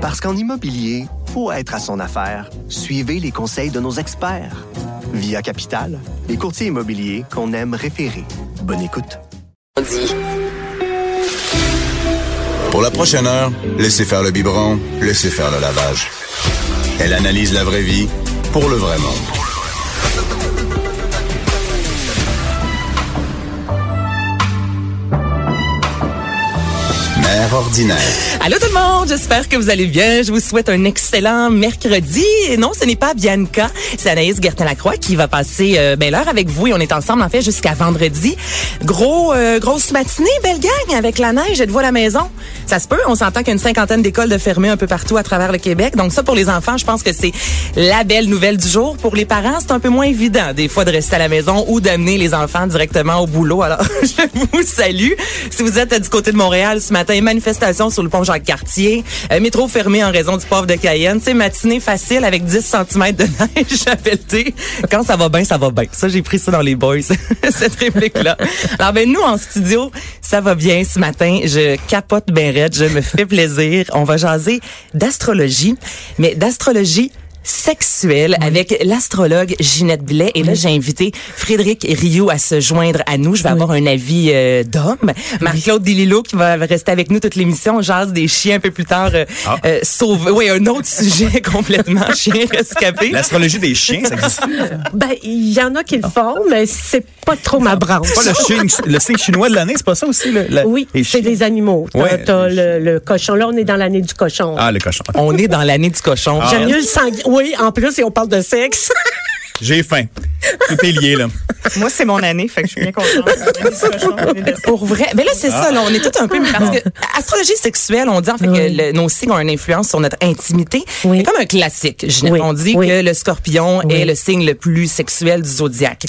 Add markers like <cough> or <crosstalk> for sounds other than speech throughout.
Parce qu'en immobilier, faut être à son affaire. Suivez les conseils de nos experts. Via Capital, les courtiers immobiliers qu'on aime référer. Bonne écoute. Pour la prochaine heure, laissez faire le biberon, laissez faire le lavage. Elle analyse la vraie vie pour le vrai monde. Mère ordinaire. Allô tout le monde, j'espère que vous allez bien. Je vous souhaite un excellent mercredi. Et non, ce n'est pas Bianca, c'est Anaïs Gertin-Lacroix qui va passer euh, ben, l'heure avec vous et on est ensemble en fait jusqu'à vendredi. Gros, euh, grosse matinée, belle gang, avec la neige. Êtes-vous à la maison? Ça se peut, on s'entend qu'il y a une cinquantaine d'écoles de fermées un peu partout à travers le Québec. Donc ça, pour les enfants, je pense que c'est la belle nouvelle du jour. Pour les parents, c'est un peu moins évident des fois de rester à la maison ou d'amener les enfants directement au boulot. Alors, <laughs> je vous salue. Si vous êtes du côté de Montréal ce matin, manifestation sur le pont Jacques-Cartier, euh, métro fermé en raison du pauvre de Cayenne. C'est matinée facile avec 10 cm de neige <laughs> à pelleter. Quand ça va bien, ça va bien. Ça, j'ai pris ça dans les boys, <laughs> cette réplique-là. Alors, ben, nous, en studio, ça va bien ce matin. Je capote raide. Je me fais plaisir. On va jaser d'astrologie, mais d'astrologie sexuelle avec l'astrologue Ginette Blais. Et là, j'ai invité Frédéric Rio à se joindre à nous. Je vais avoir un avis euh, d'homme. Marie-Claude Dililo qui va rester avec nous toute l'émission. On jase des chiens un peu plus tard. Euh, Ah. euh, sauve- Oui, un autre <laughs> sujet <laughs> complètement chien rescapé. L'astrologie des chiens, ça existe. Ben, il y en a qui le font, mais c'est pas trop ma branche. Pas le, signe, le signe chinois de l'année, c'est pas ça aussi? Le, la- Oui, les c'est chiens? des animaux. T'as Ouais, t'as les le, le cochon. Là, on est dans l'année du cochon. Ah, le cochon. On est dans l'année du cochon. J'aime mieux le sanguin. Oui, en plus, et on parle de sexe. <laughs> J'ai faim. Tout est lié, là. Moi, c'est mon année, fait que je suis bien contente. <laughs> Pour vrai. Mais là, c'est ça, là, on est tout un peu, parce que astrologie sexuelle, on dit en fait que le- nos signes ont une influence sur notre intimité. Oui. C'est comme un classique. Oui. On dit Oui. que le scorpion Oui. est le signe le plus sexuel du zodiaque.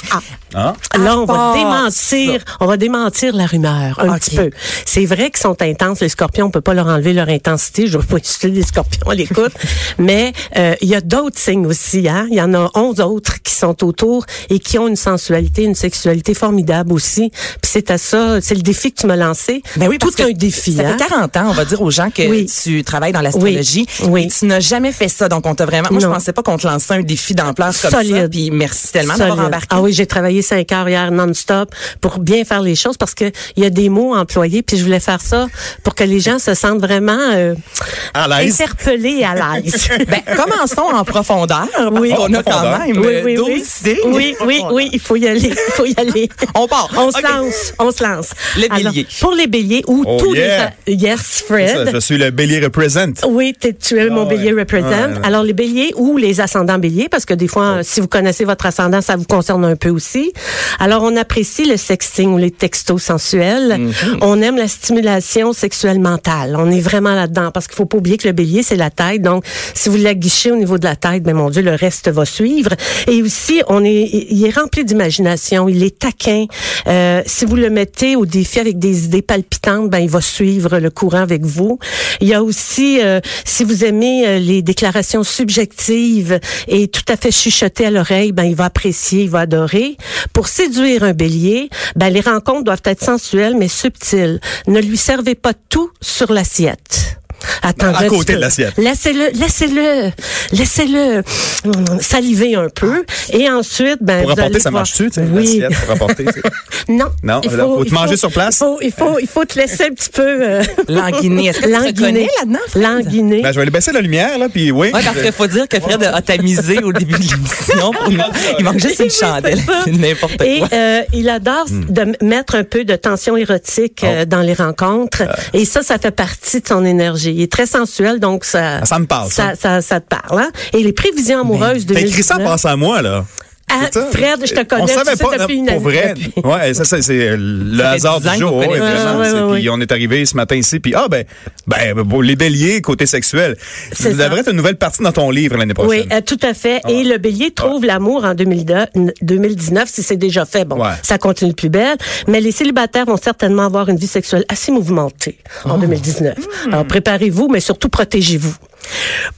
Ah. Là, on va part démentir, on va démentir la rumeur un petit peu. C'est vrai qu'ils sont intenses, les scorpions. On peut pas leur enlever leur intensité. Je veux pas insulter les scorpions à l'écoute, <laughs> mais euh, il y a d'autres signes aussi. Hein? Il y en a 11 autres qui sont autour et qui ont une sensualité, une sexualité formidable aussi. Puis c'est à ça, c'est le défi que tu m'as lancé. Ben oui, parce tout que un défi. Ça hein? fait 40 ans, on va dire aux gens que Oui. tu travailles dans l'astrologie. Oui. Oui. Et Tu n'as jamais fait ça, donc on t'a vraiment. Moi, je Non. pensais pas qu'on te lançait un défi d'ampleur comme ça. Solide. Puis merci tellement d'avoir embarqué. Ah oui, j'ai travaillé cinq heures hier non-stop pour bien faire les choses parce que il y a des mots employés puis je voulais faire ça pour que les gens se sentent vraiment euh, À l'aise. interpellés et à l'aise. <laughs> Ben, commençons en profondeur. Parce Oui. qu'on a quand même oui, euh, oui, 12 oui. oui, oui, oui, il faut y aller, il faut y aller. <laughs> On part. On se Ok. lance, on se lance. Les Alors, béliers. pour les béliers ou Oh, tous yeah. les yes, Fred. je suis le bélier represent. Oui, tu es mon Ah ouais. bélier represent. Ouais, ouais. Alors les béliers ou les ascendants béliers, parce que des fois, Oh. si vous connaissez votre ascendant, ça vous concerne un peu aussi. Alors on apprécie le sexting ou les textos sensuels. Mm-hmm. On aime la stimulation sexuelle mentale. On est vraiment là-dedans parce qu'il faut pas oublier que le bélier c'est la tête. Donc si vous la guichez au niveau de la tête, ben mon Dieu, le reste va suivre. Et aussi, on est, il est rempli d'imagination. Il est taquin. Euh, si vous le mettez au défi avec des idées palpitantes, ben il va suivre le courant avec vous. Il y a aussi, euh, si vous aimez euh, les déclarations subjectives et tout à fait chuchotées à l'oreille, ben il va apprécier, il va adorer. Pour séduire un bélier, ben les rencontres doivent être sensuelles mais subtiles. Ne lui servez pas tout sur l'assiette. Attendez À côté de l'assiette. Laissez-le, laissez-le, laissez-le hum, saliver un peu. Et ensuite, ben, Pour vous apporter, allez ça voir- marche-tu, tu sais, Oui. l'assiette pour apporter, tu sais? <laughs> Non. Non, Il là, faut te manger sur place? Il faut, il faut, il faut te laisser un petit peu, euh, <laughs> Languiner. Est-ce que languiner. là-dedans? Languiner. Ben, je vais aller baisser la lumière, là, puis oui. Ouais, parce qu'il faut dire que Fred a tamisé au début de l'émission. pour <laughs> Il manque juste une chandelle. C'est n'importe quoi. Et euh, il adore Hmm. de mettre un peu de tension érotique Oh. euh, dans les rencontres. Et ça, ça fait partie de son énergie. Il est très sensuel, donc ça... Ça me parle, ça. Ça, te parle. Hein? Et les prévisions amoureuses de T'as écrit ça en à moi, là. Ah? Fred, je te connais. On savait pas, depuis non, une pour vrai. Ouais, ça, ça, c'est le Ça hasard 10 ans du jour. ouais, vraiment. Ouais, ouais, C'est- ouais, Puis on est arrivé ce matin ici, puis ah ben, ben pour les béliers côté sexuel, ça C'est devrait être une nouvelle partie dans ton livre l'année prochaine. Oui, euh, tout à fait. Et le bélier trouve l'amour en 2002 2019, si c'est déjà fait. Bon, Ouais. ça continue plus belle. Mais les célibataires vont certainement avoir une vie sexuelle assez mouvementée en 2019. Alors préparez-vous, mais surtout protégez-vous.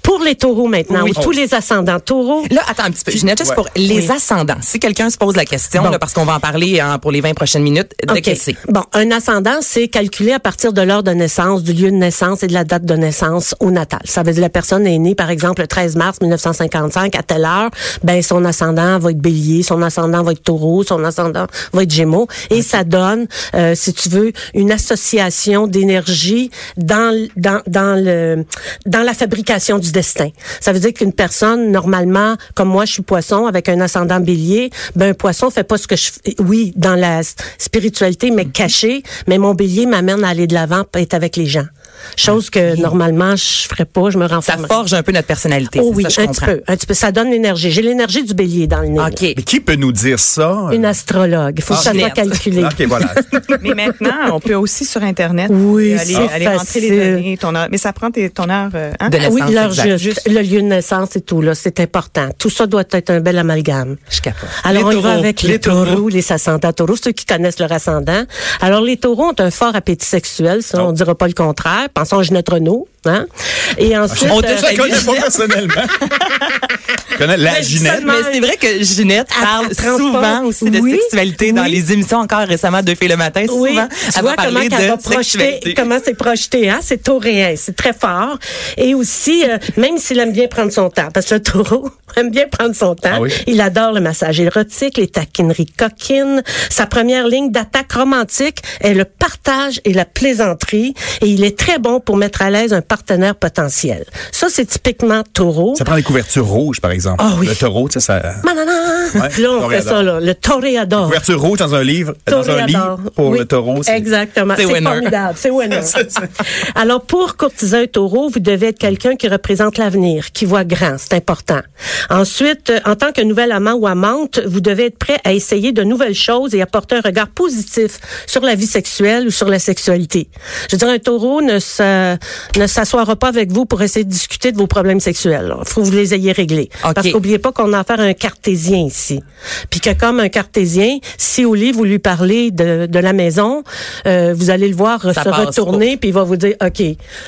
Pour les taureaux maintenant, Oui. ou tous les ascendants taureaux, Là, attends un petit peu. Ginette, juste Ouais. pour les Oui. ascendants. Si quelqu'un se pose la question, Bon. là, parce qu'on va en parler hein, pour les 20 prochaines minutes, de OK. quel c'est? Bon, un ascendant, c'est calculé à partir de l'heure de naissance, du lieu de naissance et de la date de naissance au natal. Ça veut dire la personne est née, par exemple, le 13 mars 1955 à telle heure, ben son ascendant va être bélier, son ascendant va être taureau, son ascendant va être gémeaux. Et ça donne, euh, si tu veux, une association d'énergie dans, dans, dans, le, dans la fabrication du destin. Ça veut dire qu'une personne, normalement, comme moi, je suis poisson avec un ascendant bélier, ben un poisson fait pas ce que je fais. Oui, dans la spiritualité, mais caché, mais mon bélier m'amène à aller de l'avant, être avec les gens. Chose que normalement je ferais pas, je me Ça renferme. forge un peu notre personnalité. Oh oui, ça, je un petit peu, un petit peu. Ça donne l'énergie. J'ai l'énergie du bélier dans le nez. OK. Mais qui peut nous dire ça? Une astrologue. Il faut Ah, que ça soit Ginette. calculé. OK, voilà. <laughs> Mais maintenant, on peut aussi sur Internet Oui, aller, c'est aller rentrer les données, ton heure. Mais ça prend tes, ton heure. euh, hein? De Ah oui, naissance, l'heure exact. juste, le lieu de naissance et tout, là, c'est important. Tout ça doit être un bel amalgame. Je capote. Alors, Les on y va avec les, les taureaux. taureaux, les ascendants taureaux, ceux qui connaissent leur ascendant. Alors, les taureaux ont un fort appétit sexuel, ça, on dira pas le contraire. Pensons à Ginette Renault, hein? Et ensuite, On te euh, connais pas personnellement. Je <laughs> connais la Mais Ginette. Mais c'est vrai que Ginette Elle- parle elle souvent aussi de Oui, sexualité dans les émissions encore récemment de Filles le matin. Oui, souvent, tu elle vois va comment parler qu'elle va de projeter, comment c'est projeté, hein? C'est tauréen, c'est très fort. Et aussi, euh, même s'il aime bien prendre son temps, parce que le taureau aime bien prendre son temps, Ah oui? il adore le massage érotique, les taquineries coquines. Sa première ligne d'attaque romantique est le partage et la plaisanterie, et il est très bon pour mettre à l'aise un partenaire potentiel. Ça, c'est typiquement taureau. Ça prend des couvertures rouges, par exemple. Ah oui. Le taureau, tu sais, ça. Manana! Ouais, là, on fait toréador. ça, là. Le toréador. Couverture rouge dans un livre, dans un Toréador. livre pour Oui, le taureau. Exactement. C'est formidable. C'est winner. <laughs> Alors, pour courtiser un taureau, vous devez être quelqu'un qui représente l'avenir, qui voit grand. C'est important. Ensuite, euh, en tant que nouvel amant ou amante, vous devez être prêt à essayer de nouvelles choses et apporter un regard positif sur la vie sexuelle ou sur la sexualité. Je veux dire, un taureau ne se- ne s'assoira pas avec vous pour essayer de discuter de vos problèmes sexuels. Il faut que vous les ayez réglés. OK. Parce qu'oubliez pas qu'on a affaire à un cartésien ici. Puis que comme un cartésien, si au lit vous lui parlez de, de la maison, euh, vous allez le voir Ça se retourner puis il va vous dire OK,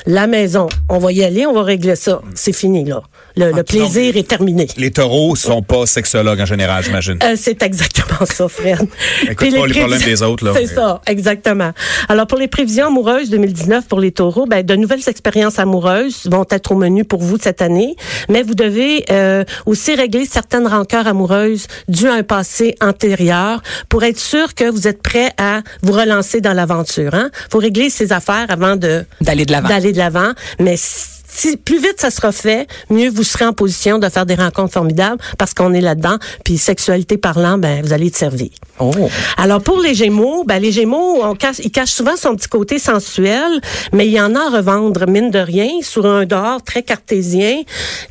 la maison, on va y aller, on va régler ça. C'est fini là. Le, le plaisir est terminé. Les taureaux sont pas sexologues en général, j'imagine. Euh, c'est exactement ça, Fred. Écoute Puis pas les problèmes prévisions- des autres, là. C'est ça, exactement. Alors, pour les prévisions amoureuses 2019 pour les taureaux, ben, de nouvelles expériences amoureuses vont être au menu pour vous cette année, mais vous devez euh, aussi régler certaines rancœurs amoureuses dues à un passé antérieur pour être sûr que vous êtes prêt à vous relancer dans l'aventure. Hein? faut régler ces affaires avant de D'aller de l'avant. d'aller de l'avant, mais si plus vite ça sera fait, mieux vous serez en position de faire des rencontres formidables parce qu'on est là-dedans. Puis sexualité parlant, ben vous allez être servi. Oh. Alors pour les Gémeaux, ben les Gémeaux, on cache, ils cachent souvent son petit côté sensuel, mais il y en a à revendre mine de rien sur un dehors très cartésien.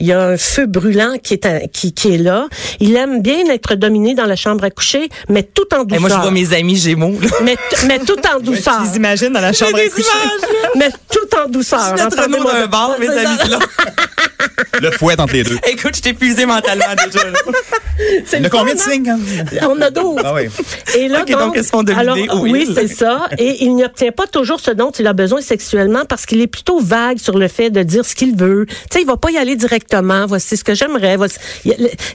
Il y a un feu brûlant qui est qui, qui est là. Il aime bien être dominé dans la chambre à coucher, mais tout en Et douceur. moi, je vois mes amis Gémeaux. là. mais, mais tout en douceur. Tu les dans la chambre à coucher. mais tout en douceur. Là. <laughs> Le fouet entre les deux. Écoute, je t'ai épuisé mentalement déjà. là. <laughs> C'est Il y le a combien de hein? signes? hein? On a 12. Ah oui. Et là, Ok, donc, font dominer, alors, oui. oui, c'est ça. Et il n'obtient pas toujours ce dont il a besoin sexuellement parce qu'il est plutôt vague sur le fait de dire ce qu'il veut. Tu sais, il va pas y aller directement. Voici ce que j'aimerais. Voici-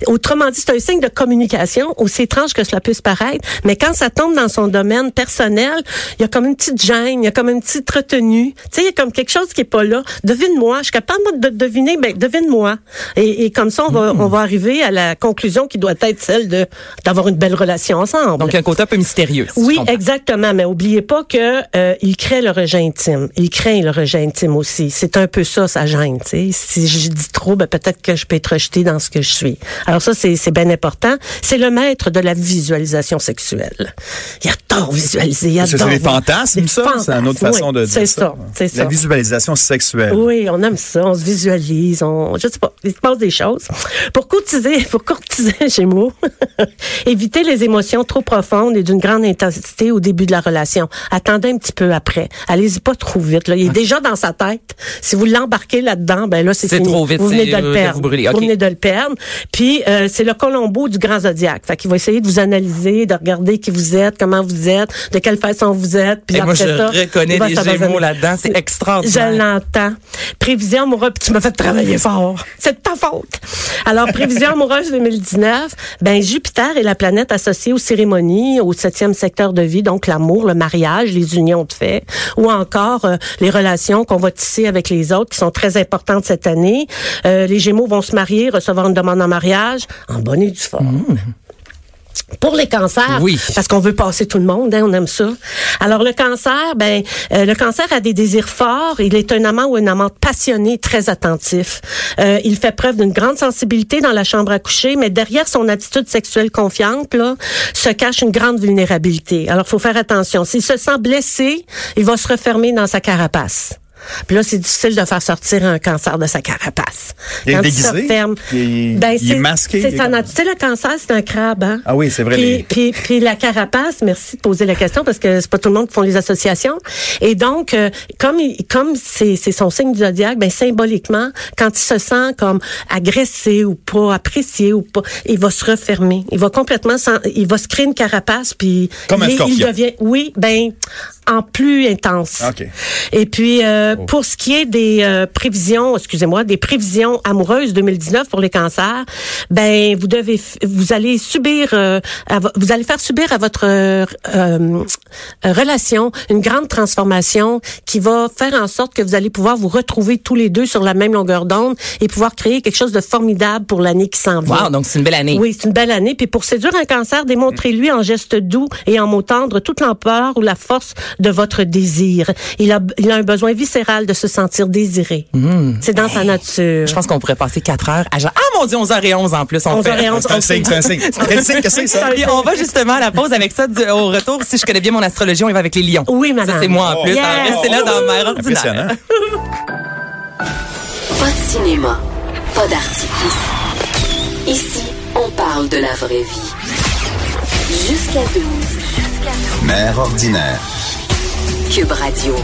Autrement dit, c'est un signe de communication, aussi étrange que cela puisse paraître. Mais quand ça tombe dans son domaine personnel, il y a comme une petite gêne, il y a comme une petite retenue. Tu sais, il y a comme quelque chose qui est pas là. Devine-moi. Je suis capable de deviner. Ben, devine-moi. Et, et comme ça, on va, on va arriver à la conclusion qui doit être celle de d'avoir une belle relation ensemble. Donc, un côté un peu mystérieux. si Oui, exactement. Mais oubliez pas que euh, il crée le rejet intime. Il craint le rejet intime aussi. C'est un peu ça, sa gêne. tu sais. Si je dis trop, ben, peut-être que je peux être rejetée dans ce que je suis. Alors ça, c'est bien important. C'est le maître de la visualisation sexuelle. Il adore visualiser. Il adore C'est des fantasmes, ça? C'est une autre façon oui. de dire C'est ça. C'est ça. La visualisation sexuelle. Oui, on aime ça, on se visualise, on, je sais pas, il se passe des choses. Pour courtiser, <laughs> pour courtiser Gémeaux, <laughs> évitez les émotions trop profondes et d'une grande intensité au début de la relation. Attendez un petit peu après. Allez-y pas trop vite. Là. Il est déjà dans sa tête. Si vous l'embarquez là-dedans, ben là, c'est trop vite, Vous venez de euh, le de perdre. vous venez de le perdre. Puis, euh, c'est le Colombo du grand zodiaque. Fait qu'il va essayer de vous analyser, de regarder qui vous êtes, comment vous êtes, de quelle façon vous êtes. Puis Et moi, après je ça, reconnais s'abandonner. Gémeaux là-dedans. C'est Je extraordinaire. l'entends. Prévision amoureuse, tu m'as fait travailler fort. <laughs> C'est de ta faute. Alors, prévision amoureuse 2019, ben Jupiter est la planète associée aux cérémonies, au septième secteur de vie, donc l'amour, le mariage, les unions de fait, ou encore euh, les relations qu'on va tisser avec les autres, qui sont très importantes cette année. Euh, les Gémeaux vont se marier, recevoir une demande en mariage, en bonne et due forme. Pour les cancers, Oui. parce qu'on veut passer tout le monde, hein, on aime ça. Alors le cancer, ben euh, le cancer a des désirs forts. Il est un amant ou une amante passionné, très attentif. Euh, il fait preuve d'une grande sensibilité dans la chambre à coucher, mais derrière son attitude sexuelle confiante, là, se cache une grande vulnérabilité. Alors faut faire attention. S'il se sent blessé, il va se refermer dans sa carapace. Puis là, c'est difficile de faire sortir un cancer de sa carapace. Il est Quand déguisé? se referme, Il est- ben, il est c'est- masqué? C'est nat- Tu sais, le cancer, c'est un crabe, hein? Ah oui, c'est vrai, Puis, les- puis, puis la carapace, merci de poser la question parce que c'est pas tout le monde qui font les associations. Et donc, euh, comme il- comme c'est son signe du zodiaque, ben symboliquement, quand il se sent comme agressé ou pas apprécié ou pas, il va se refermer. Il va complètement, il va se créer une carapace puis Comme un il, devient, oui, ben en plus intense. OK. Et puis euh, pour ce qui est des euh, prévisions, excusez-moi, des prévisions amoureuses 2019 pour les cancers, ben vous devez, vous allez subir, euh, à vous allez faire subir à votre euh, euh, relation une grande transformation qui va faire en sorte que vous allez pouvoir vous retrouver tous les deux sur la même longueur d'onde et pouvoir créer quelque chose de formidable pour l'année qui s'en vient. Wow, donc c'est une belle année. Oui, c'est une belle année. Puis pour séduire un cancer, démontrez-lui en gestes doux et en mots tendres toute l'ampleur ou la force de votre désir. Il a, il a un besoin viscéral de se sentir désiré. C'est dans sa nature. Je pense qu'on pourrait passer quatre heures à genre, ah mon dieu, 11h11 en plus. On 11h11, C'est un signe, <laughs> c'est un signe. Quel signe que c'est, ça? Puis on va justement à la pause avec ça du- au retour. Si je connais bien mon astrologie, on y va avec les lions. Oui, madame. Ça, c'est moi en plus. Yeah. Alors, restez là dans Mère ordinaire. Pas de cinéma, pas d'artifice. Ici, on parle de la vraie vie. Jusqu'à 12. Mère ordinaire. Cube Radio.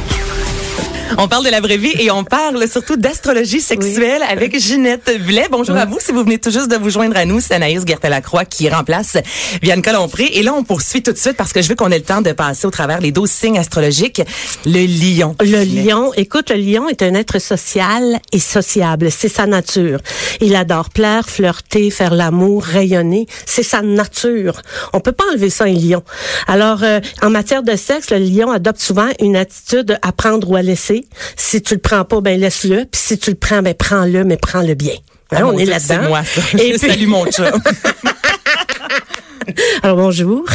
On parle de la vraie vie et on parle surtout d'astrologie sexuelle avec Ginette Blais. Bonjour à vous. Si vous venez tout juste de vous joindre à nous, c'est Anaïs Gertin-Lacroix qui remplace Bianca Lompré. Et là, on poursuit tout de suite parce que je veux qu'on ait le temps de passer au travers les 12 signes astrologiques. Le lion. Le lion, écoute, le lion est un être social et sociable. C'est sa nature. Il adore plaire, flirter, faire l'amour, rayonner. C'est sa nature. On peut pas enlever ça, un lion. Alors, euh, en matière de sexe, le lion adopte souvent une attitude à prendre ou à laisser. Si tu le prends pas, ben laisse-le. Puis si tu le prends, ben prends-le, mais prends-le bien. Hein, Ah, on mon est là-dedans. Moi, ça. Et <laughs> puis- salue mon chat. <laughs> <laughs> Alors bonjour.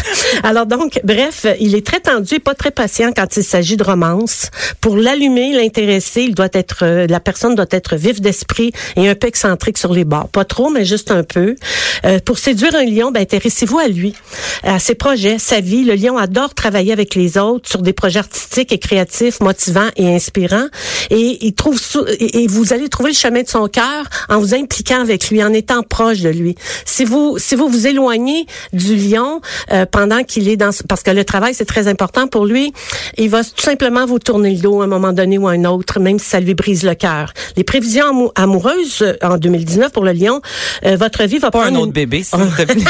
Alors donc, bref, il est très tendu et pas très patient quand il s'agit de romance. Pour l'allumer, l'intéresser, il doit être, euh, la personne doit être vif d'esprit et un peu excentrique sur les bords. Pas trop, mais juste un peu. Euh, pour séduire un lion, ben, intéressez-vous à lui, à ses projets, sa vie. Le lion adore travailler avec les autres sur des projets artistiques et créatifs, motivants et inspirants. Et il trouve et vous allez trouver le chemin de son cœur en vous impliquant avec lui, en étant proche de lui. Si vous si vous vous éloignez du lion euh, pendant qu'il est dans parce que le travail c'est très important pour lui, il va tout simplement vous tourner le dos à un moment donné ou à un autre, même si ça lui brise le cœur. Les prévisions amou- amoureuses euh, en 2019 pour le lion, euh, votre vie va Pas un prendre autre une- bébé, plaît. <laughs>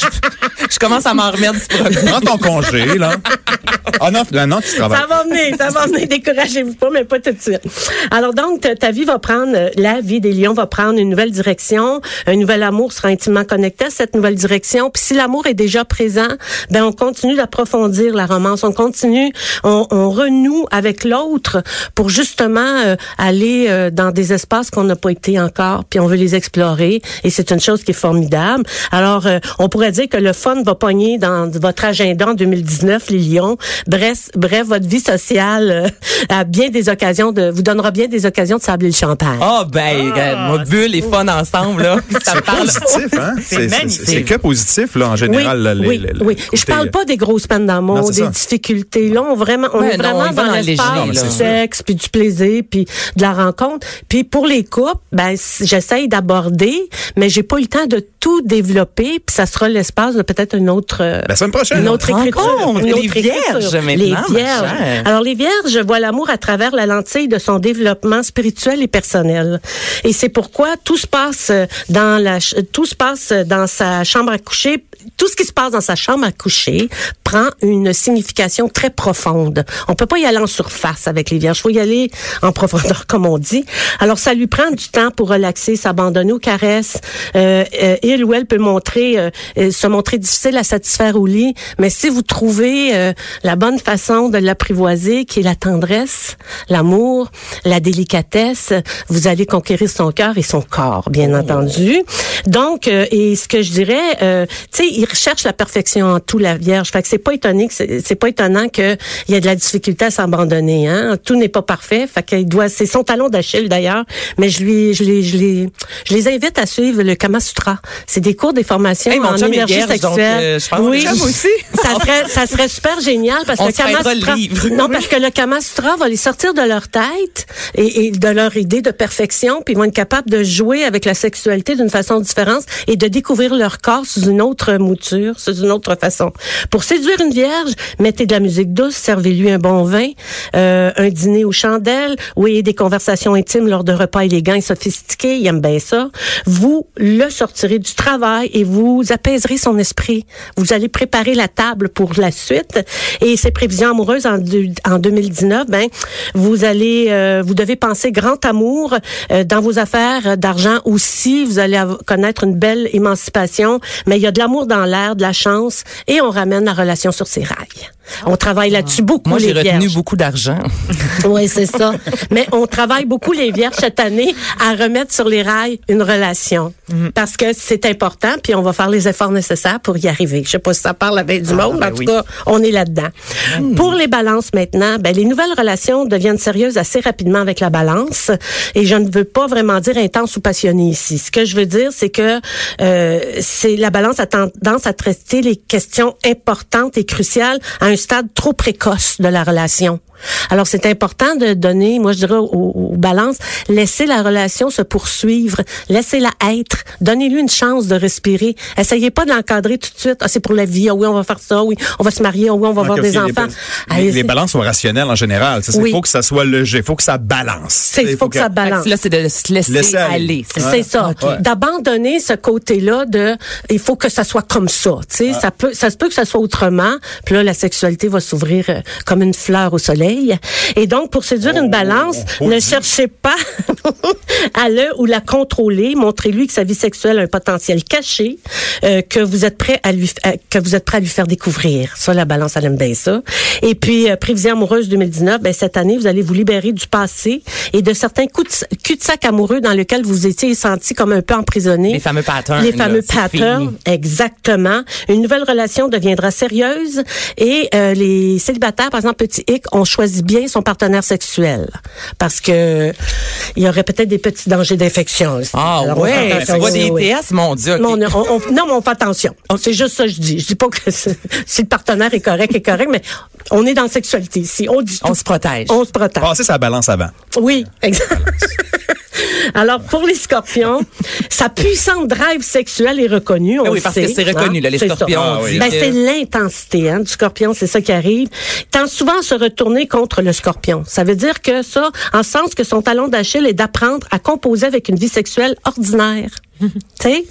Je, <laughs> je commence à m'en remettre. Prends ton congé, là. Ah non, là, non, tu travailles. Ça va venir, ça va venir. Découragez-vous pas, mais pas tout de suite. Alors donc, ta, ta vie va prendre, euh, la vie des lions va prendre une nouvelle direction. Un nouvel amour sera intimement connecté à cette nouvelle direction. Puis si l'amour est déjà présent, ben on continue d'approfondir la romance. On continue, on, on renoue avec l'autre pour justement euh, aller euh, dans des espaces qu'on n'a pas été encore. Puis on veut les explorer. Et c'est une chose qui est formidable. Alors, euh, on pourrait dire que le fun va pogner dans votre agenda en 2019, les lions. Bref, bref, votre vie sociale euh, a bien des occasions de, vous donnera bien des occasions de sabler le champagne. Ah, ben, euh, mon bulle est fun ensemble, là. <laughs> Ça C'est parle. positif, hein? C'est- c'est- magnifique. C'est que positif, là, en général. là, les- oui, les- les oui. Je parle pas des grosses peines d'amour, des ça. difficultés. Là, on vraiment, on Ouais, est non, vraiment dans l'espace du sexe, puis du plaisir, puis de la rencontre. Puis pour les couples, ben j'essaye d'aborder, mais j'ai pas eu le temps de tout développer, puis ça sera l'espace de peut-être une autre euh, La semaine prochaine. une autre Rencontre, écriture. Une les autre vierges écriture. maintenant, Les ma vierges. chère. Alors, les vierges voient l'amour à travers la lentille de son développement spirituel et personnel. Et c'est pourquoi tout se passe euh, dans la, tout se passe dans sa chambre à coucher tout ce qui se passe dans sa chambre à coucher prend une signification très profonde. On peut pas y aller en surface avec les vierges. Faut y aller en profondeur, <laughs> comme on dit. Alors, ça lui prend du temps pour relaxer, s'abandonner aux caresses. Euh, euh, il ou elle peut montrer, euh, euh, se montrer difficile à satisfaire au lit. Mais si vous trouvez euh, la bonne façon de l'apprivoiser, qui est la tendresse, l'amour, la délicatesse, vous allez conquérir son cœur et son corps, bien entendu. Donc, euh, et ce que je dirais, euh, tu sais, il recherche la perfection en tout, la Vierge. Fait que c'est pas étonné que c'est c'est pas étonnant qu'il y a de la difficulté à s'abandonner. Hein? Tout n'est pas parfait. Fait qu'il doit, c'est son talon d'Achille d'ailleurs. Mais je lui, je les, je les, je les invite à suivre le Kama Sutra. C'est des cours des formations Hey, mon en énergie vierge, sexuelle. donc, euh, je pense que oui, chum <laughs> aussi. ça serait, ça serait super génial parce que On le se Kama le Sutra, livre. non, parce que le Kama Sutra va les sortir de leur tête et, et de leur idée de perfection, puis ils vont être capables de jouer avec la sexualité d'une façon différente et de découvrir leur corps sous une autre mouture, sous une autre façon. Pour séduire une vierge, mettez de la musique douce, servez-lui un bon vin, euh, un dîner aux chandelles, oui, des conversations intimes lors de repas élégants et sophistiqués, il aime bien ça. Vous le sortirez du travail et vous apaiserez son esprit. Vous allez préparer la table pour la suite et ses prévisions amoureuses en, deux- en 2019, ben vous allez euh, vous devez penser grand amour euh, dans vos affaires d'argent aussi, vous allez connaître une belle émancipation, mais il y a de l'amour dans l'air, de la chance et on ramène la relation sur ses rails. On travaille là-dessus beaucoup Moi, j'ai retenu beaucoup d'argent. <laughs> Oui, c'est ça. Mais on travaille beaucoup les vierges cette année à remettre sur les rails une relation. Parce que c'est important, puis on va faire les efforts nécessaires pour y arriver. Je sais pas si ça parle avec du monde, mais en ben tout cas, on est là-dedans. Pour les balances maintenant, ben, les nouvelles relations deviennent sérieuses assez rapidement avec la balance. Et je ne veux pas vraiment dire intense ou passionné ici. Ce que je veux dire, c'est que euh, c'est la balance a tendance à traiter les questions importantes et cruciales à un stade trop précoce de la relation. Alors, c'est important de donner, moi, je dirais aux, aux balances, laissez la relation se poursuivre, laissez-la être, donnez-lui une chance de respirer. Essayez pas de l'encadrer tout de suite. Ah, c'est pour la vie. Ah oui, on va faire ça. Oui, on va se marier. Ah oui, on va avoir des enfants. Les, Allez, les, les balances sont rationnelles en général. Il Oui. faut que ça soit léger, il faut que ça balance. C'est, il faut que ça balance. Là, c'est de se laisser, Laisser aller. aller. C'est ça? D'abandonner ce côté-là de il faut que ça soit comme ça, tu sais, ça peut ça se peut que ça soit autrement. Puis là la sexualité va s'ouvrir euh, comme une fleur au soleil. Et donc pour séduire une balance, oh, ne dis. cherchez pas <laughs> à le ou la contrôler, montrez-lui que sa vie sexuelle a un potentiel caché euh, que vous êtes prêt à lui à- que vous êtes prêt à lui faire découvrir. Ça la balance elle aime bien ça. Et puis euh, prévision amoureuse 2019, ben cette année vous allez vous libérer du passé et de certains coups de, cul-de-sac amoureux dans lesquels vous étiez senti comme un peu emprisonné. Les fameux patterns, Les là, fameux c'est patterns, exactement. Une nouvelle relation deviendra sérieuse et euh, les célibataires, par exemple, petit hic, on choisit bien son partenaire sexuel parce que il y aurait peut-être des petits dangers d'infection. Ah Alors, on ouais, vois Oui, des oui. TS, mon Dieu. on- on- on- non, mais on fait attention. C'est juste ça que je dis. Je dis pas que si le partenaire est correct, est correct, mais on est dans la sexualité ici. On dit On tout. se protège. On se protège. Passer sa balance avant. Oui, exact. <laughs> Alors, pour les scorpions, sa puissante drive sexuelle est reconnue. On Ah oui, le parce sait, que c'est reconnu, là, les scorpions, Ah on oui. Ben, c'est l'intensité hein, du scorpion, c'est ça qui arrive. Tend souvent à se retourner contre le scorpion. Ça veut dire que ça, en sens que son talon d'Achille est d'apprendre à composer avec une vie sexuelle ordinaire. <laughs> Tu sais?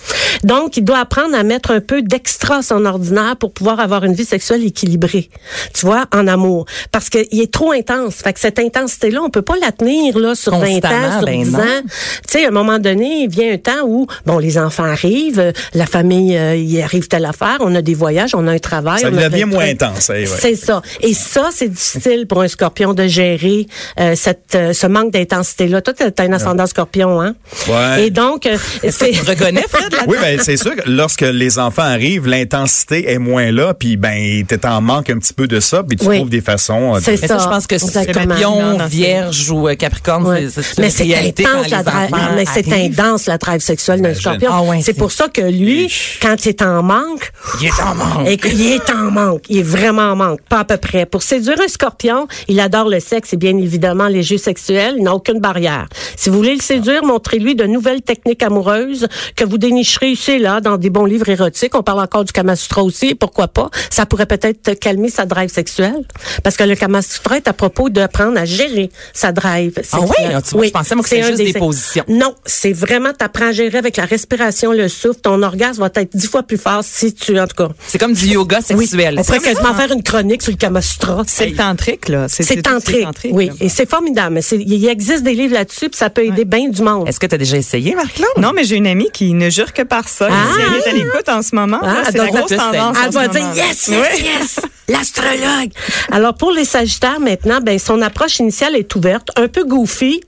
Donc, il doit apprendre à mettre un peu d'extra à son ordinaire pour pouvoir avoir une vie sexuelle équilibrée. Tu vois, en amour. Parce qu'il est trop intense. Fait que cette intensité-là, on peut pas la tenir, là, sur 20 ans, sur ben 10 non. ans. Tu sais, à un moment donné, il vient un temps où, bon, les enfants arrivent, euh, la famille, euh, il arrive telle affaire, on a des voyages, on a un travail. Ça on devient moins intense. eh, ouais. C'est ça. Et ça, c'est difficile pour un scorpion de gérer euh, cette, euh, ce manque d'intensité-là. Toi, t'as un ascendant scorpion, hein? Ouais. Et donc, euh, c'est... reconnais, Fred? Oui, ben c'est sûr que lorsque les enfants arrivent, l'intensité est moins là, puis ben t'es en manque un petit peu de ça, puis tu Oui. trouves des façons. euh, de- C'est Mais ça, ça, je pense que c'est- Vierge ou euh, Capricorne, Ouais. c'est- Mais c'est intense, la drive, mais c'est intense la drive sexuelle d'un scorpion. Ah ouais, c'est pour ça que lui, quand il est en manque, Il est en manque. et qu'il est en manque, il est vraiment en manque, pas à peu près. Pour séduire un scorpion, il adore le sexe et bien évidemment les jeux sexuels, il n'a aucune barrière. Si vous voulez le séduire, montrez-lui de nouvelles techniques amoureuses que vous dénicherez ici et là dans des bons livres érotiques. On parle encore du Kama Sutra aussi, pourquoi pas? Ça pourrait peut-être calmer sa drive sexuelle. Parce que le Kama Sutra est à propos d'apprendre à gérer sa drive Ah sexuelle. oui? Ah, tu vois, je pensais, moi, que c'était c'est un juste des positions. Non, c'est vraiment t'apprends à gérer avec la respiration, le souffle. Ton orgasme va être dix fois plus fort si tu, en tout cas. C'est comme du yoga Oui, sexuel. on pourrait quasiment faire une chronique sur le Kama Sutra. C'est le tantrique, là. C'est tantrique, oui. là. Et c'est formidable. Il existe des livres là-dessus, puis ça peut aider bien du monde. Est-ce que tu as déjà essayé, Marc-Claude? Non, mais j'ai une amie qui ne jure que par ça. Ah! Si elle est à l'écoute en ce moment, Ah, c'est la grosse tendance. Elle va dire yes, yes, Oui. yes, l'astrologue. Alors pour les Sagittaires maintenant, ben son approche initiale est ouverte, un peu goofy,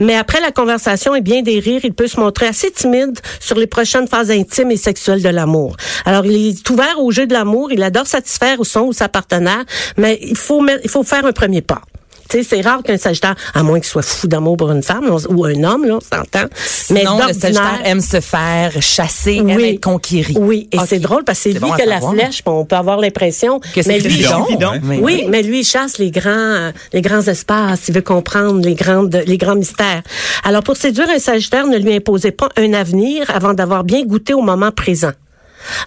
mais après la conversation et bien des rires, il peut se montrer assez timide sur les prochaines phases intimes et sexuelles de l'amour. Alors il est ouvert au jeu de l'amour, il adore satisfaire son ou sa partenaire, mais il faut il faut faire un premier pas. Tu sais, c'est rare qu'un Sagittaire, à moins qu'il soit fou d'amour pour une femme ou un homme, là, on s'entend. Sinon, le d'ordinaire- Sagittaire aime se faire chasser, aime être conquéri. oui, et c'est drôle parce que c'est lui bon qui a la flèche, on peut avoir l'impression Que c'est mais lui, hein? Oui. oui, mais lui il chasse les grands euh, les grands espaces, il veut comprendre les grandes les grands mystères. Alors pour séduire un Sagittaire, ne lui imposez pas un avenir avant d'avoir bien goûté au moment présent.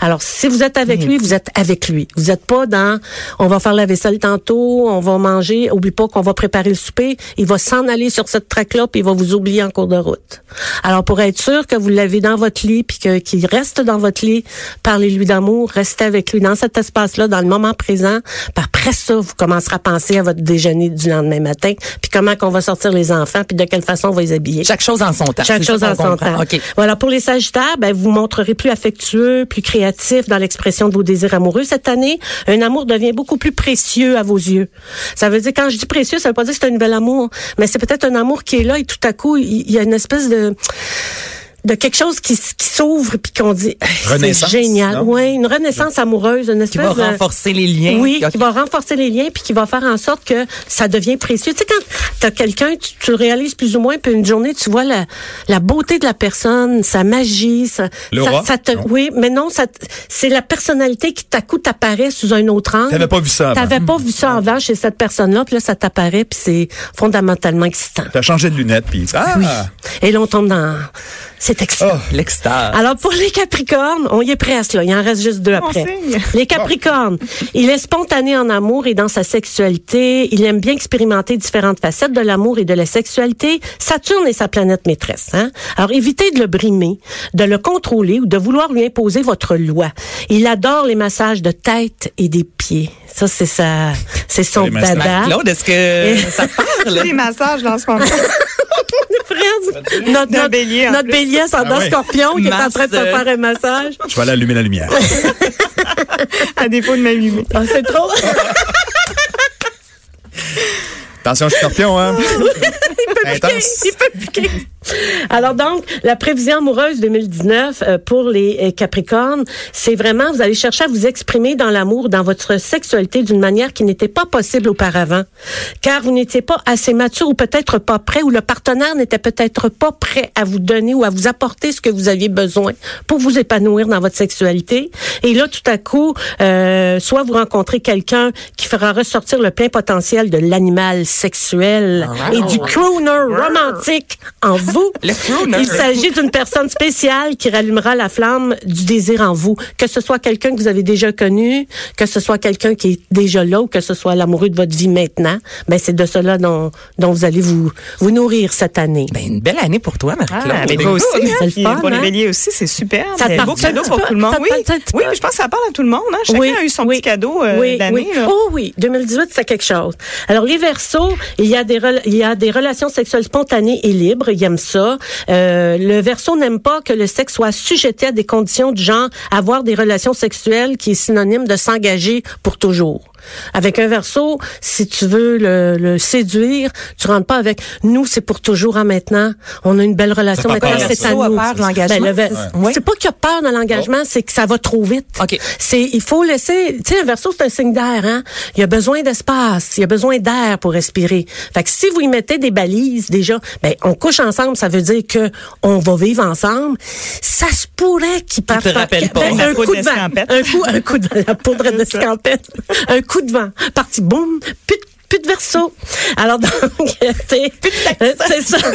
Alors, si vous êtes avec lui, vous êtes avec lui. Vous n'êtes pas dans, on va faire la vaisselle tantôt, on va manger, oublie pas qu'on va préparer le souper. Il va s'en aller sur cette traque-là, puis il va vous oublier en cours de route. Alors, pour être sûr que vous l'avez dans votre lit, puis qu'il reste dans votre lit, parlez-lui d'amour, restez avec lui dans cet espace-là, dans le moment présent. Puis après ça, vous commencerez à penser à votre déjeuner du lendemain matin, puis comment qu'on va sortir les enfants, puis de quelle façon on va les habiller. Chaque chose en son temps. Chaque chose en son comprend. temps. OK. Voilà, pour les Sagittaires, ben, vous montrerez plus affectueux, plus créatif dans l'expression de vos désirs amoureux cette année. Un amour devient beaucoup plus précieux à vos yeux. Ça veut dire, quand je dis précieux, ça veut pas dire que c'est un nouvel amour, mais c'est peut-être un amour qui est là et tout à coup, il il y a une espèce de de quelque chose qui, qui s'ouvre puis qu'on dit c'est Renaissance, génial non? oui une renaissance amoureuse une Qui espèce va de- renforcer les liens. oui, qui va renforcer les liens puis qui va faire en sorte que ça devient précieux. Tu sais, quand t'as quelqu'un, tu, tu le réalises plus ou moins, puis une journée, tu vois la, la beauté de la personne, sa magie, ça, ça te, oui, mais non, ça, c'est la personnalité qui t'à coup t'apparaît sous un autre angle. T'avais pas vu ça avant. T'avais pas vu ça avant chez cette personne-là, puis là, ça t'apparaît, puis c'est fondamentalement excitant. T'as changé de lunettes, puis ah, Et là, on tombe dans, c'est excitant. L'extase. Alors pour les Capricornes, on y est presque là. Il en reste juste deux après. signe. Les Capricornes, il est spontané en amour et dans sa sexualité. Il aime bien expérimenter différentes facettes de l'amour et de la sexualité. Saturne est sa planète maîtresse. Hein? Alors évitez de le brimer, de le contrôler ou de vouloir lui imposer votre loi. Il adore les massages de tête et des pieds. Ça c'est sa, c'est son Les dada. Claude, est-ce que ça parle? <laughs> Des massages dans ce moment. <laughs> Fred, notre, bélier, en notre bélier ascendant Ah ouais. scorpion qui est en train de se Masse, faire un massage. je vais aller allumer la lumière. <laughs> à défaut de m'allumer. Ah, c'est trop. Attention, scorpion, hein? <laughs> Intense. Il peut piquer. Alors donc, la prévision amoureuse 2019 euh, pour les euh, Capricornes, c'est vraiment, vous allez chercher à vous exprimer dans l'amour, dans votre sexualité d'une manière qui n'était pas possible auparavant. Car vous n'étiez pas assez mature ou peut-être pas prêt, ou le partenaire n'était peut-être pas prêt à vous donner ou à vous apporter ce que vous aviez besoin pour vous épanouir dans votre sexualité. Et là, tout à coup, euh, soit vous rencontrez quelqu'un qui fera ressortir le plein potentiel de l'animal sexuel et du crooner romantique en vous. Le crooner. Il s'agit d'une personne spéciale qui rallumera la flamme du désir en vous. Que ce soit quelqu'un que vous avez déjà connu, que ce soit quelqu'un qui est déjà là ou que ce soit l'amoureux de votre vie maintenant, ben c'est de cela dont, dont vous allez vous, vous nourrir cette année. Ben, une belle année pour toi, Marie-Claude. Ah, toi aussi. C'est le fun, pour les hein? béliers aussi, c'est super. Ça un beau parle cadeau pour tout le monde. Oui, parle oui je pense que ça parle à tout le monde. Hein? Chacun a eu son petit cadeau euh, oui, d'année. oui. Oh oui, 2018, c'est quelque chose. Alors, les Verseaux, il y a des, rela- il y a des relations sexuelles spontanées et libres. Ils aiment ça. Euh, le Verseau n'aime pas que le sexe soit sujeté à des conditions du genre avoir des relations sexuelles qui est synonyme de s'engager pour toujours. Avec un verso, si tu veux le, le séduire, tu rentres pas avec nous, c'est pour toujours en maintenant. On a une belle relation maintenant, c'est à nous. peur de l'engagement, Ben, c'est- pas qu'il a peur de l'engagement, c'est que ça va trop vite. OK. C'est, il faut laisser, tu sais, un verso, c'est un signe d'air, hein. Il y a besoin d'espace, il y a besoin d'air pour respirer. Fait que si vous y mettez des balises, déjà, ben, on couche ensemble, ça veut dire que on va vivre ensemble. Ça se pourrait qu'il parte te pas? Ben, un coup de vent. Un coup, un coup de la poudre <laughs> d'escampette. un coup de vent. Parti, boum, plus de plus de verso. Alors donc, <laughs> c'est c'est ça. <laughs>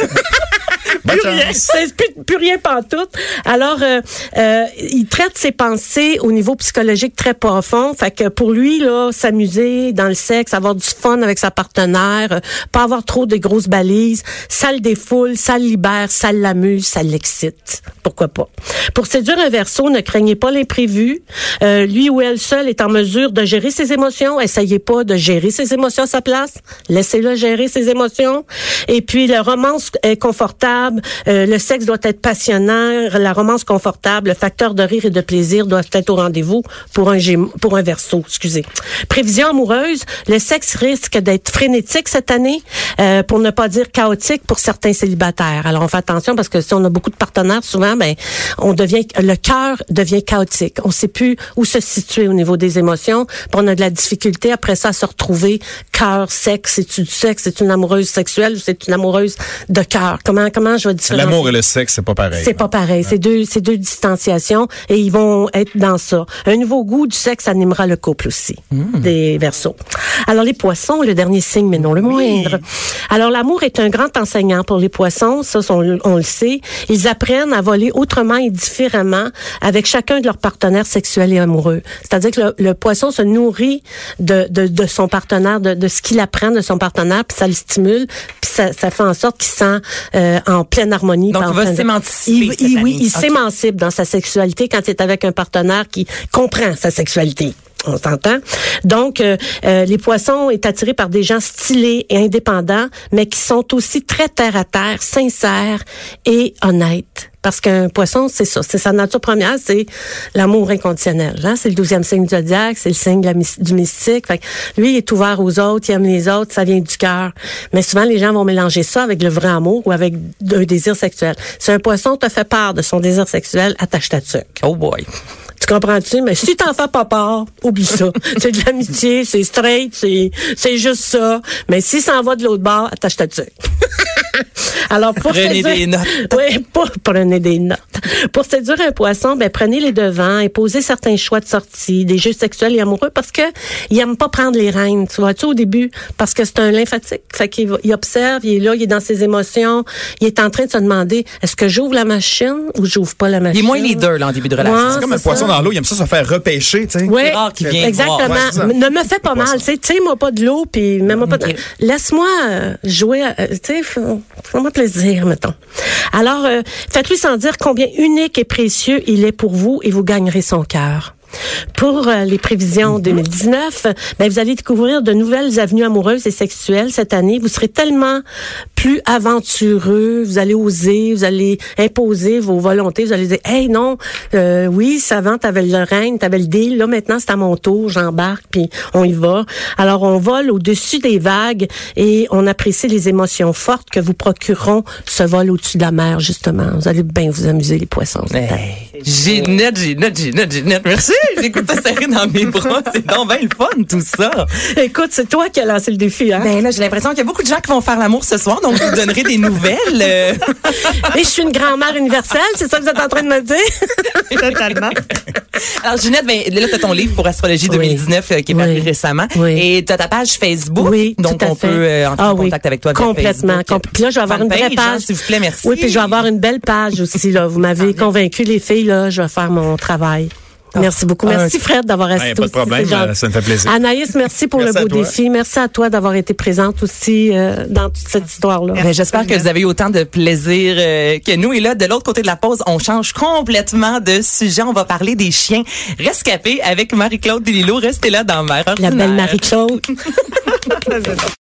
Chance. C'est plus, plus rien pantoute. Alors, euh, euh, il traite ses pensées au niveau psychologique très profond. Fait que pour lui, là, s'amuser dans le sexe, avoir du fun avec sa partenaire, euh, pas avoir trop de grosses balises, ça le défoule, ça le libère, ça l'amuse, ça l'excite. Pourquoi pas? Pour séduire un verso, ne craignez pas l'imprévu. Euh, lui ou elle seul est en mesure de gérer ses émotions. Essayez pas de gérer ses émotions à sa place. Laissez-le gérer ses émotions. Et puis, la romance est confortable. Euh, le sexe doit être passionnant. La romance confortable, le facteur de rire et de plaisir doit être au rendez-vous pour un géme- pour un verso, excusez. Prévision amoureuse, le sexe risque d'être frénétique cette année, euh, pour ne pas dire chaotique pour certains célibataires. Alors, on fait attention parce que si on a beaucoup de partenaires, souvent, ben, on devient, le cœur devient chaotique. On sait plus où se situer au niveau des émotions. Puis on a de la difficulté après ça à se retrouver cœur, sexe, c'est-tu du sexe, c'est une amoureuse sexuelle ou c'est une amoureuse de cœur? Comment, comment je vais différencier? L'amour et le sexe, c'est pas pareil. C'est pas pareil. C'est deux, c'est deux distanciations et ils vont être dans ça. Un nouveau goût du sexe animera le couple aussi. Des versos. Alors les poissons, le dernier signe, mais non le moindre. Alors l'amour est un grand enseignant pour les poissons. Ça, on, on le sait. Ils apprennent à voler autrement et différemment avec chacun de leurs partenaires sexuels et amoureux. C'est-à-dire que le, le poisson se nourrit de, de, de son partenaire, de, de ce qu'il apprend de son partenaire, puis ça le stimule, puis ça, ça fait en sorte qu'il se sent euh, en pleine harmonie. Donc, il va s'émanciper Il- Oui, il s'émancipe dans sa sexualité quand il est avec un partenaire qui comprend sa sexualité. On s'entend? Donc, euh, euh, les poissons est attiré par des gens stylés et indépendants, mais qui sont aussi très terre à terre, sincères et honnêtes. Parce qu'un poisson, c'est ça, c'est sa nature première, c'est l'amour inconditionnel. Hein? C'est le douzième signe du zodiaque, c'est le signe du mystique. Fait que lui, il est ouvert aux autres, il aime les autres, ça vient du cœur. Mais souvent, les gens vont mélanger ça avec le vrai amour ou avec un désir sexuel. Si un poisson te fait part de son désir sexuel, attache ta tuque. Oh boy. Tu comprends-tu? Mais si t'en fais pas part, oublie ça. <laughs> c'est de l'amitié, c'est straight, c'est, c'est juste ça. Mais si ça en va de l'autre bord, attache ta tuque. <laughs> Alors, pour Prenez séduire- des notes. <laughs> Oui, pour prenez des notes. Pour séduire un poisson, ben prenez les devants et posez certains choix de sortie, des jeux sexuels et amoureux parce que il aime pas prendre les rênes, tu vois, tu au début, parce que c'est un lymphatique. Fait qu'il va- il observe, il est là, il est dans ses émotions, il est en train de se demander est-ce que j'ouvre la machine ou j'ouvre pas la machine. Il est moins leader, là, en début de relation. Ouais, C'est comme un poisson. Dans l'eau, il aime ça se faire repêcher, tu sais. Oui, exactement. voir. Ouais, ne me fais pas mal, tu sais, tiens-moi pas de l'eau puis même pas. de- Ok. Laisse-moi euh, jouer, euh, tu sais, fais- fais-moi plaisir, mettons. Alors, euh, faites-lui sans dire combien unique et précieux il est pour vous et vous gagnerez son cœur. Pour euh, les prévisions 2019, ben, vous allez découvrir de nouvelles avenues amoureuses et sexuelles cette année. Vous serez tellement plus aventureux, vous allez oser, vous allez imposer vos volontés, vous allez dire, hey non, euh, oui, ça avant t'avais le règne, t'avais le deal, là maintenant c'est à mon tour, j'embarque, puis on y va. Alors on vole au-dessus des vagues et on apprécie les émotions fortes que vous procureront ce vol au-dessus de la mer, justement. Vous allez bien vous amuser les poissons. Hey, Ginette, Ginette, Ginette, Ginette. Merci. <laughs> J'écoute ça serré dans mes bras. C'est donc bien le fun, tout ça. Écoute, c'est toi qui as lancé le défi, hein? Ben là, j'ai l'impression qu'il y a beaucoup de gens qui vont faire l'amour ce soir, donc je vous donnerai des nouvelles. euh. <laughs> Et je suis une grand-mère universelle, c'est ça que vous êtes en train de me dire? <laughs> Totalement. Alors, Ginette, ben, là, tu as ton livre pour Astrologie Oui. 2019 euh, qui est paru Oui. récemment. Oui. Et tu as ta page Facebook. Oui, donc tout à on fait. peut euh, entrer Ah en oui, contact avec toi complètement. Compl- Puis là, je vais avoir une vraie hein, page. s'il vous plaît, merci. Oui, puis je vais avoir une belle page aussi. Là, vous m'avez convaincu les filles. Là, je vais faire mon travail. Merci beaucoup. Merci Fred d'avoir Ouais, assisté. pas de problème, euh, ça me fait plaisir. Anaïs, merci pour Merci le beau défi. Merci à toi d'avoir été présente aussi euh, dans toute cette histoire-là. Ben, J'espère que vous avez eu autant de plaisir euh, que nous. Et là, de l'autre côté de la pause, on change complètement de sujet. On va parler des chiens rescapés avec Marie-Claude Delilo. Restez là dans Mère La belle. Marie-Claude. <laughs>